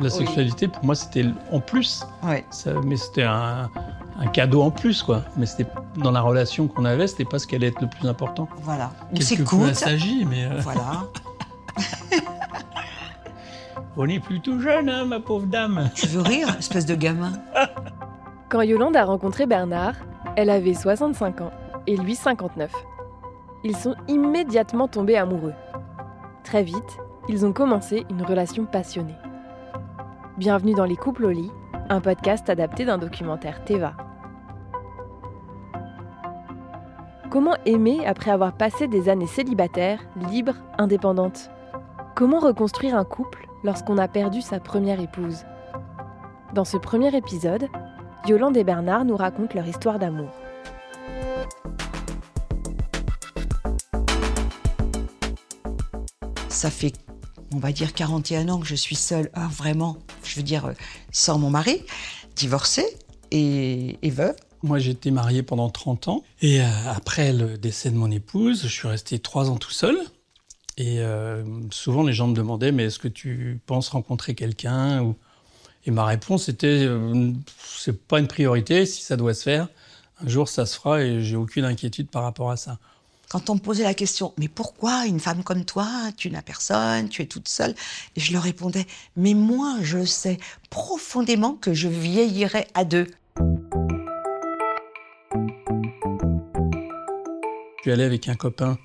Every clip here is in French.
La sexualité, pour moi, c'était en plus. Ouais. Ça- mais c'était un, un cadeau en plus, quoi. Mais c'était dans la relation qu'on avait, c'était pas ce qui allait être le plus important. Voilà. On s'écoute. assagi, mais euh, Voilà. on est plutôt jeune, hein, ma pauvre dame. Tu veux rire, espèce de gamin? Quand Yolande a rencontré Bernard, elle avait 65 ans et lui 59. Ils sont immédiatement tombés amoureux. Très vite, ils ont commencé une relation passionnée. Bienvenue dans Les couples au lit, un podcast adapté d'un documentaire Teva. Comment aimer après avoir passé des années célibataires, libres, indépendantes? Comment reconstruire un couple lorsqu'on a perdu sa première épouse? Dans ce premier épisode, Yolande et Bernard nous racontent leur histoire d'amour. Ça fait, on va dire, 41 ans que je suis seule. Ah, vraiment, je veux dire, euh, sans mon mari, divorcée et, veuve. Moi, j'étais marié pendant 30 ans. Et euh, après le décès de mon épouse, je suis resté 3 ans tout seul. Et euh, souvent, les gens me demandaient, mais est-ce que tu penses rencontrer quelqu'un. Et ma réponse était, c'est pas une priorité. Si ça doit se faire, un jour, ça se fera et j'ai aucune inquiétude par rapport à ça. Quand on me posait la question, mais pourquoi une femme comme toi, tu n'as personne, tu es toute seule? Et je leur répondais, mais moi, je sais profondément que je vieillirai à deux. Je suis allé avec un copain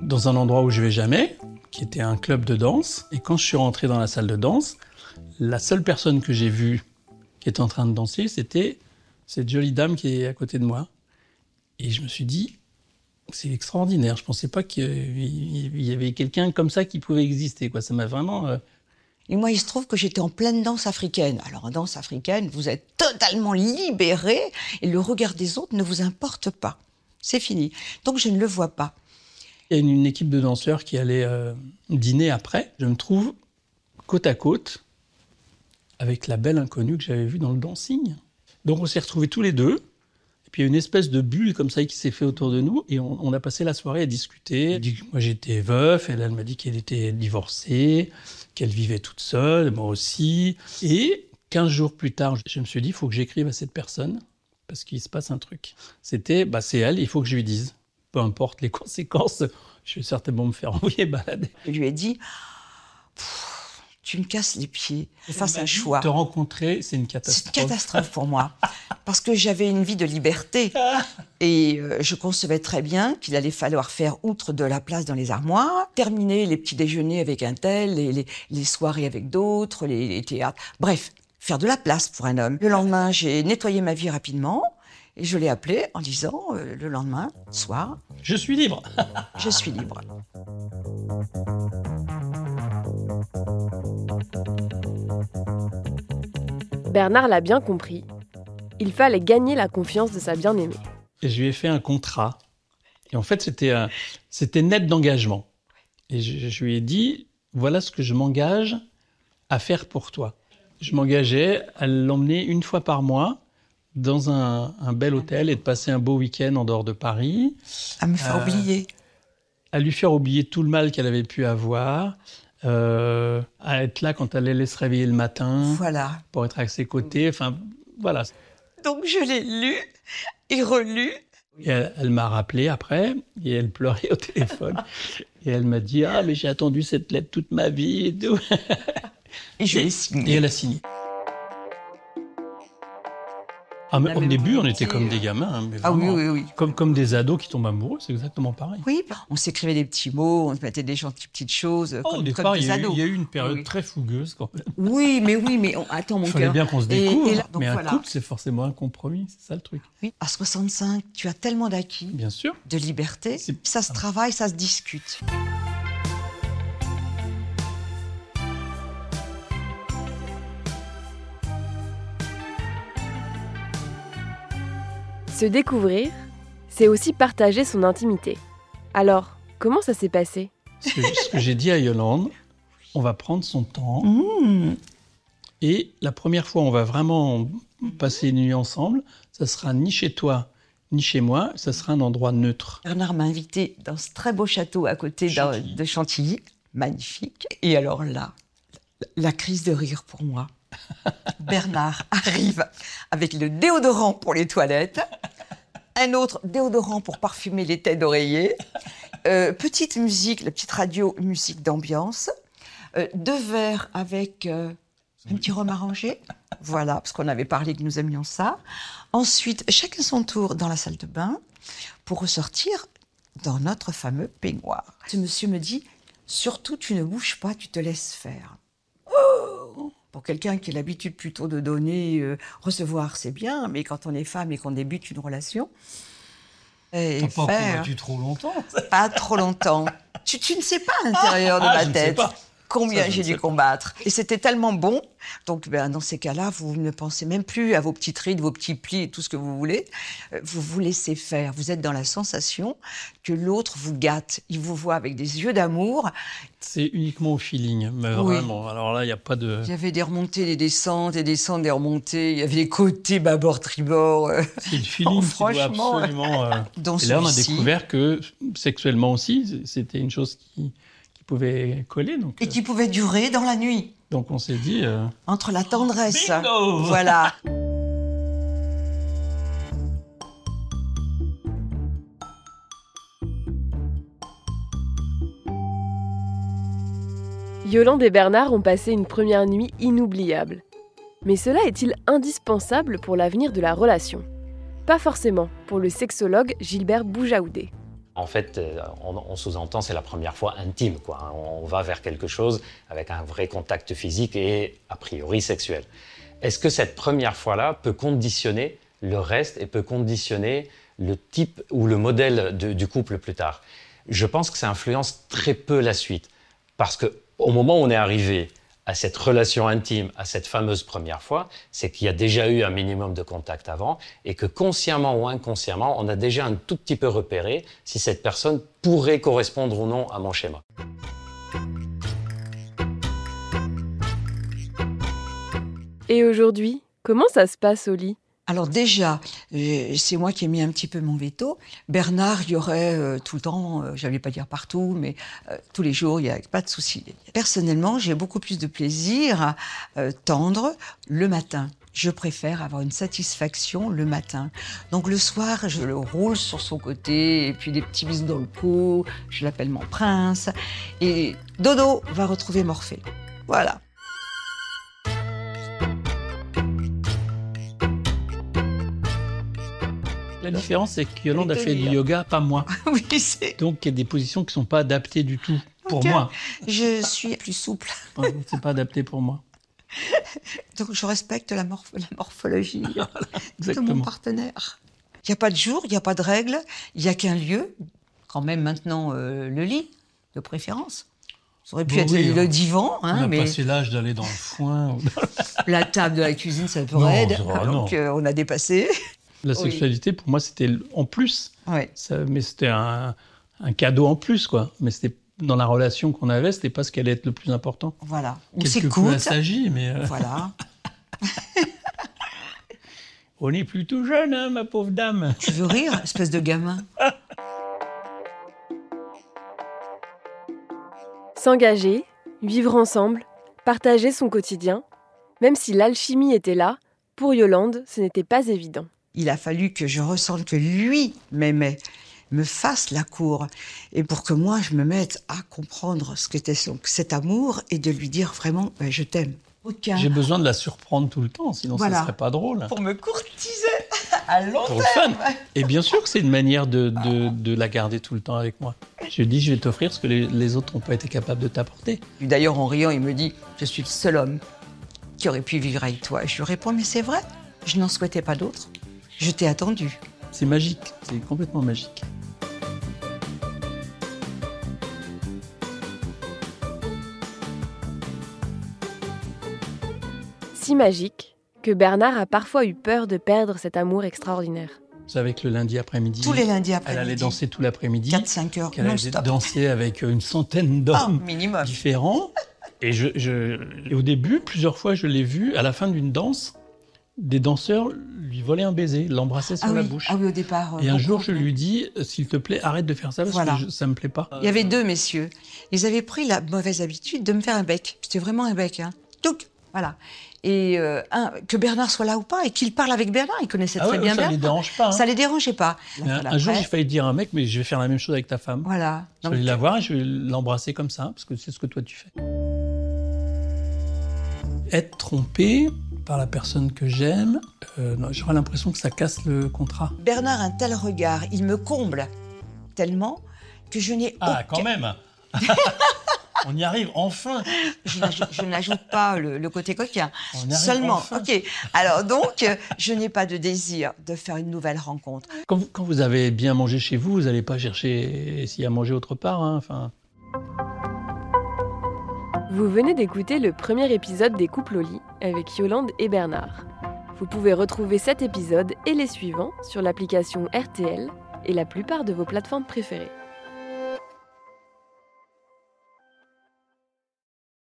dans un endroit où je vais jamais, qui était un club de danse. Et quand je suis rentré dans la salle de danse, la seule personne que j'ai vue qui était en train de danser, c'était cette jolie dame qui est à côté de moi. Et je me suis dit, c'est extraordinaire. Je pensais pas qu'il y avait quelqu'un comme ça qui pouvait exister. Quoi. Ça m'a vraiment. euh, Et moi, il se trouve que j'étais en pleine danse africaine. Alors, en danse africaine, vous êtes totalement libéré et le regard des autres ne vous importe pas. C'est fini. Donc, je ne le vois pas. Il y a une, une équipe de danseurs qui allait euh, dîner après. Je me trouve côte à côte avec la belle inconnue que j'avais vue dans le dancing. Donc on s'est retrouvés tous les deux. Puis il y a une espèce de bulle comme ça qui s'est fait autour de nous. Et on, a passé la soirée à discuter. Moi j'étais veuf. Elle, m'a dit qu'elle était divorcée, qu'elle vivait toute seule, moi aussi. Et 15 jours plus tard, je me suis dit, il faut que j'écrive à cette personne parce qu'il se passe un truc. C'était, bah, c'est elle, il faut que je lui dise. Peu importe les conséquences, je vais certainement me faire envoyer balader. Je lui ai dit, tu me casses les pieds. Je fasse un choix. Te rencontrer, c'est une C'est catastrophe. une catastrophe pour moi. Parce que j'avais une vie de liberté. Et euh, je concevais très bien qu'il allait falloir faire, outre de la place dans les armoires, terminer les petits déjeuners avec un tel, les, les- les soirées avec d'autres, les, les théâtres. Bref, faire de la place pour un homme. Le lendemain, j'ai nettoyé ma vie rapidement. Et je l'ai appelé en disant, euh, le lendemain, soir, Je suis libre. je suis libre. Bernard l'a bien compris. Il fallait gagner la confiance de sa bien-aimée. Et je lui ai fait un contrat. Et en fait, c'était un- c'était net d'engagement. Et je, je lui ai dit, voilà ce que je m'engage à faire pour toi. Je m'engageais à l'emmener une fois par mois dans un, un bel hôtel et de passer un beau week-end en dehors de Paris. À me faire Euh, oublier. à lui faire oublier tout le mal qu'elle avait pu avoir, euh, à être là quand elle allait se réveiller le matin Voilà. pour être à ses côtés. Enfin, voilà. Donc je l'ai lu et relu. Et elle, elle m'a rappelé après et elle pleurait au téléphone. et elle m'a dit Ah, mais j'ai attendu cette lettre toute ma vie et tout. Et je l'ai Et signé. elle a signé. Ah, mais au début, on était comme des gamins. hein, mais Ah oui, vraiment. oui, oui. Comme, comme des ados qui tombent amoureux, c'est exactement pareil. Oui, on s'écrivait des petits mots, on se mettait des gentilles petites choses, Oh, comme, au départ, il y, a eu, ados. il y a eu une période Oui. très fougueuse quand même. Oui, mais oui, mais on- attends, mon Il fallait cœur. bien qu'on se découvre. et là- donc mais un couple, c'est forcément un compromis, c'est ça le truc. Oui, à 65, tu as tellement d'acquis, Bien sûr. de liberté. Ça se travaille, ça se discute. Se découvrir, c'est aussi partager son intimité. Alors, comment ça s'est passé? Ce que, ce que j'ai dit à Yolande, on va prendre son temps. Mmh. Et la première fois, on va vraiment passer une nuit ensemble. Ça sera ni chez toi, ni chez moi. Ça sera un endroit neutre. Bernard m'a invité dans ce très beau château à côté Chantilly. de Chantilly, magnifique. Et alors là, La crise de rire pour moi. Bernard arrive avec le déodorant pour les toilettes, un autre déodorant pour parfumer les têtes d'oreiller, euh, petite musique, la petite radio, musique d'ambiance, euh, deux verres avec euh, un petit rhum arrangé, voilà, parce qu'on avait parlé que nous aimions ça. Ensuite, chacun son tour dans la salle de bain pour ressortir dans notre fameux peignoir. Ce monsieur me dit, surtout tu ne bouges pas, tu te laisses faire. Pour quelqu'un qui a l'habitude plutôt de donner, euh, recevoir, c'est bien, mais quand on est femme et qu'on débute une relation, et pas faire, trop longtemps pas trop longtemps. Tu, tu ne sais pas à l'intérieur de Ah, ma je ne sais tête pas. Combien j'ai dû combattre. Et c'était tellement bon. Donc, ben, dans ces cas-là, vous ne pensez même plus à vos petites rides, vos petits plis et tout ce que vous voulez. Euh, Vous vous laissez faire. Vous êtes dans la sensation que l'autre vous gâte. Il vous voit avec des yeux d'amour. C'est uniquement au feeling, mais Oui. vraiment. Alors là, il n'y a pas de. Il y avait des remontées, des descentes, des descentes, des remontées. Il y avait des côtés bâbord, tribord. euh, C'est le feeling franchement, absolument. euh, dans Et là, on a découvert que sexuellement aussi, c'était une chose qui pouvait coller. Donc, Et qui pouvait durer dans la nuit. euh, donc on s'est dit. euh, Entre la tendresse. Bingo Voilà. Yolande et Bernard ont passé une première nuit inoubliable. Mais cela est-il indispensable pour l'avenir de la relation? Pas forcément pour le sexologue Gilbert Boujaoudé. En fait, euh, on, sous-entend c'est la première fois intime, quoi. On va vers quelque chose avec un vrai contact physique et a priori sexuel. Est-ce que cette première fois-là peut conditionner le reste et peut conditionner le type ou le modèle du couple plus tard? Je pense que ça influence très peu la suite, parce que au moment où on est arrivé à cette relation intime, à cette fameuse première fois, c'est qu'il y a déjà eu un minimum de contact avant et que consciemment ou inconsciemment, on a déjà un tout petit peu repéré si cette personne pourrait correspondre ou non à mon schéma. Et aujourd'hui, comment ça se passe au lit? Alors déjà, euh, c'est moi qui ai mis un petit peu mon veto. Bernard, il y aurait euh, tout le temps, euh, j'allais pas dire partout, mais euh, tous les jours, il n'y a pas de souci. Personnellement, j'ai beaucoup plus de plaisir à tendre le matin. Je préfère avoir une satisfaction le matin. Donc le soir, je le roule sur son côté, et puis des petits bisous dans le cou, je l'appelle mon prince. Et Dodo va retrouver Morphée. Voilà. La différence, c'est que Yolande a fait du yoga, pas moi. oui, c'est. Donc, il y a des positions qui ne sont pas adaptées du tout pour moi. Je suis plus souple. C'est pas adapté pour moi. Donc je respecte la, morph- la morphologie de mon partenaire. Il n'y a pas de jour, il n'y a pas de règle, il n'y a qu'un lieu, quand même maintenant euh, le lit, de préférence. Ça aurait pu Bon, être oui, le on- divan, On hein, a mais passé l'âge d'aller dans le foin. la table de la cuisine, ça ça va, donc euh, on a dépassé. La Oui. sexualité, pour moi, c'était en plus. Ouais. Ça- mais c'était un, un cadeau en plus, quoi. Mais c'était dans la relation qu'on avait, c'était pas ce qui allait être le plus important. Voilà. On s'écoute. assagi, mais euh, Voilà. on est plutôt jeune, hein, ma pauvre dame. Tu veux rire, espèce de gamin? S'engager, vivre ensemble, partager son quotidien, même si l'alchimie était là, pour Yolande, ce n'était pas évident. Il a fallu que je ressente que lui m'aimait, me fasse la cour, et pour que moi je me mette à comprendre ce qu'était cet amour et de lui dire vraiment ben, je t'aime. Aucun. J'ai besoin de la surprendre tout le temps, sinon Voilà. ça serait pas drôle. Pour me courtiser à long Pour le terme. fun. Et bien sûr que c'est une manière de, de- de la garder tout le temps avec moi. Je dis, je vais t'offrir ce que les, les autres n'ont pas été capables de t'apporter. D'ailleurs en riant il me dit je suis le seul homme qui aurait pu vivre avec toi. Et je lui réponds mais c'est vrai, je n'en souhaitais pas d'autre. Je t'ai attendu. C'est magique, c'est complètement magique. Si magique que Bernard a parfois eu peur de perdre cet amour extraordinaire. Vous savez que le lundi après-midi, Tous les lundis après. elle allait danser tout l'après-midi, 4-5 heures non allait danser avec une centaine Ah, d'hommes minimum. différents. Et, je, je- et au début, plusieurs fois, je l'ai vue à la fin d'une danse des danseurs lui volaient un baiser, l'embrassaient sur ah la oui. bouche. Ah oui, au départ. euh, Et un jour, je lui dis, euh, s'il te plaît, arrête de faire ça parce Voilà. que je- ça me plaît pas. Il y avait deux messieurs. Ils avaient pris la mauvaise habitude de me faire un bec. C'était vraiment un bec. Hein. Touc Voilà. Et euh, un, que Bernard soit là ou pas, et qu'il parle avec Bernard, il connaissait Ah très ouais, bien ça les Bernard. dérange pas. hein. Ça les dérangeait pas. Un, un jour, j'ai failli dire à un mec, mais je vais faire la même chose avec ta femme. Voilà. Je vais la voir et je vais l'embrasser comme ça, parce que c'est ce que toi tu fais. Être trompé par la personne que j'aime, euh, j'aurais l'impression que ça casse le contrat. Bernard a un tel regard, il me comble tellement que je n'ai Ah, aucun- quand même On y arrive, enfin Je n'ajoute- pas le, le côté coquin. On y arrive Seulement, enfin. ok. Alors donc, je n'ai pas de désir de faire une nouvelle rencontre. Quand vous, quand vous avez bien mangé chez vous, vous n'allez pas chercher s'il y a mangé autre part. hein, Enfin, Vous venez d'écouter le premier épisode des couples au lit avec Yolande et Bernard. Vous pouvez retrouver cet épisode et les suivants sur l'application RTL et la plupart de vos plateformes préférées.